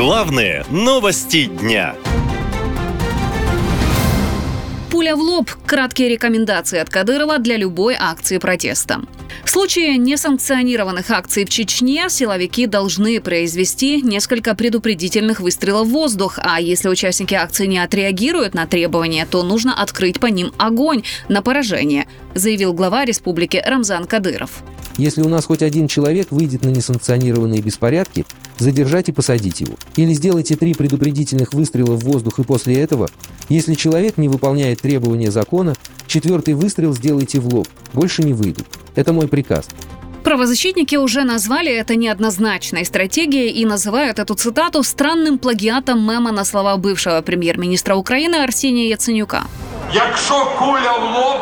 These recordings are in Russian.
Главные новости дня. Пуля в лоб – краткие рекомендации от Кадырова для любой акции протеста. В случае несанкционированных акций в Чечне силовики должны произвести несколько предупредительных выстрелов в воздух, а если участники акции не отреагируют на требования, то нужно открыть по ним огонь на поражение, заявил глава республики Рамзан Кадыров. Если у нас хоть один человек выйдет на несанкционированные беспорядки, задержать и посадить его. Или сделайте три предупредительных выстрела в воздух и после этого, если человек не выполняет требования закона, четвертый выстрел сделайте в лоб. Больше не выйдут. Это мой приказ. Правозащитники уже назвали это неоднозначной стратегией и называют эту цитату странным плагиатом мема на слова бывшего премьер-министра Украины Арсения Яценюка. Якщо куля в лоб,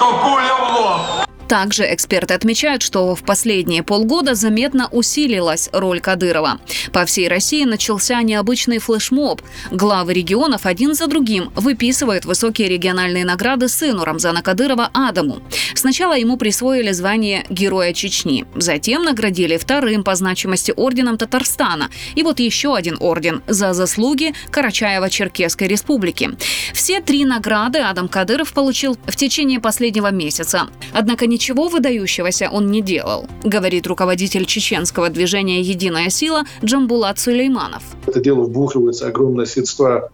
то куля в лоб. Также эксперты отмечают, что в последние полгода заметно усилилась роль Кадырова. По всей России начался необычный флешмоб. Главы регионов один за другим выписывают высокие региональные награды сыну Рамзана Кадырова Адаму. Сначала ему присвоили звание Героя Чечни, затем наградили вторым по значимости орденом Татарстана и вот еще один орден за заслуги Карачаева-Черкесской республики. Все три награды Адам Кадыров получил в течение последнего месяца. Однако ничего выдающегося он не делал, говорит руководитель чеченского движения «Единая сила» Джамбулат Сулейманов. Это дело вбухивается огромные средства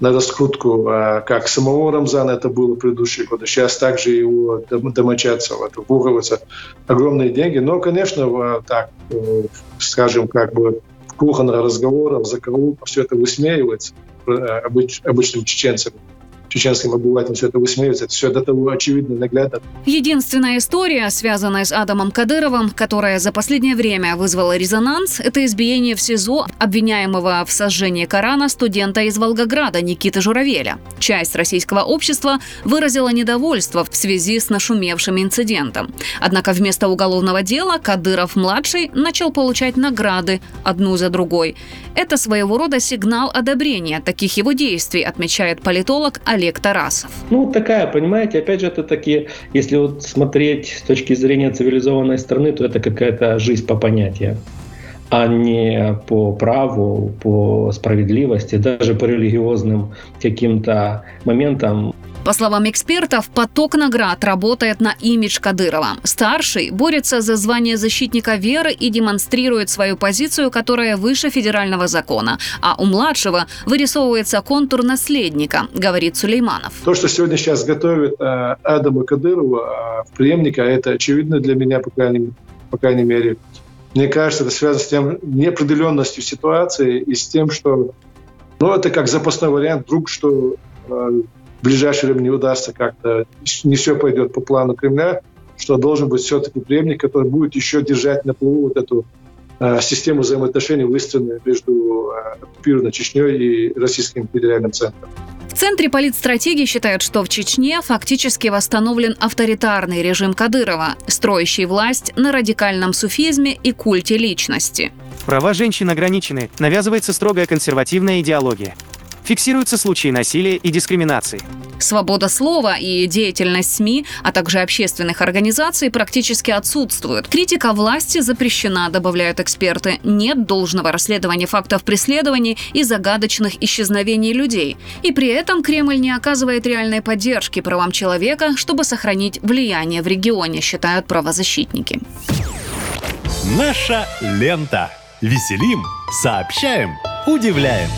на раскрутку а, как самого Рамзана, это было в предыдущие годы, сейчас также его домочадцев, это вбухиваются огромные деньги. Но, конечно, так, э, скажем, как бы в кухонных разговорах, за все это высмеивается обычным чеченцам чеченским обывателям все это высмеивается. Это все до того очевидно наглядно. Единственная история, связанная с Адамом Кадыровым, которая за последнее время вызвала резонанс, это избиение в СИЗО обвиняемого в сожжении Корана студента из Волгограда Никиты Журавеля. Часть российского общества выразила недовольство в связи с нашумевшим инцидентом. Однако вместо уголовного дела Кадыров-младший начал получать награды одну за другой. Это своего рода сигнал одобрения таких его действий, отмечает политолог Олег Тарасов. Ну, такая, понимаете, опять же, это такие, если вот смотреть с точки зрения цивилизованной страны, то это какая-то жизнь по понятиям а не по праву, по справедливости, даже по религиозным каким-то моментам. По словам экспертов, поток наград работает на имидж Кадырова. Старший борется за звание защитника веры и демонстрирует свою позицию, которая выше федерального закона. А у младшего вырисовывается контур наследника, говорит Сулейманов. То, что сегодня сейчас готовит э, Адама Кадырова э, преемника, это очевидно для меня, по крайней, по крайней мере. Мне кажется, это связано с тем неопределенностью ситуации и с тем, что ну, это как запасной вариант, вдруг что э, ближайшее время не удастся как-то, не все пойдет по плану Кремля, что должен быть все-таки преемник, который будет еще держать на плаву вот эту э, систему взаимоотношений, выстроенную между э, оккупированной Чечней и Российским федеральным центром. В Центре политстратегии считают, что в Чечне фактически восстановлен авторитарный режим Кадырова, строящий власть на радикальном суфизме и культе личности. Права женщин ограничены, навязывается строгая консервативная идеология. Фиксируются случаи насилия и дискриминации. Свобода слова и деятельность СМИ, а также общественных организаций практически отсутствуют. Критика власти запрещена, добавляют эксперты. Нет должного расследования фактов преследований и загадочных исчезновений людей. И при этом Кремль не оказывает реальной поддержки правам человека, чтобы сохранить влияние в регионе, считают правозащитники. Наша лента. Веселим, сообщаем, удивляем.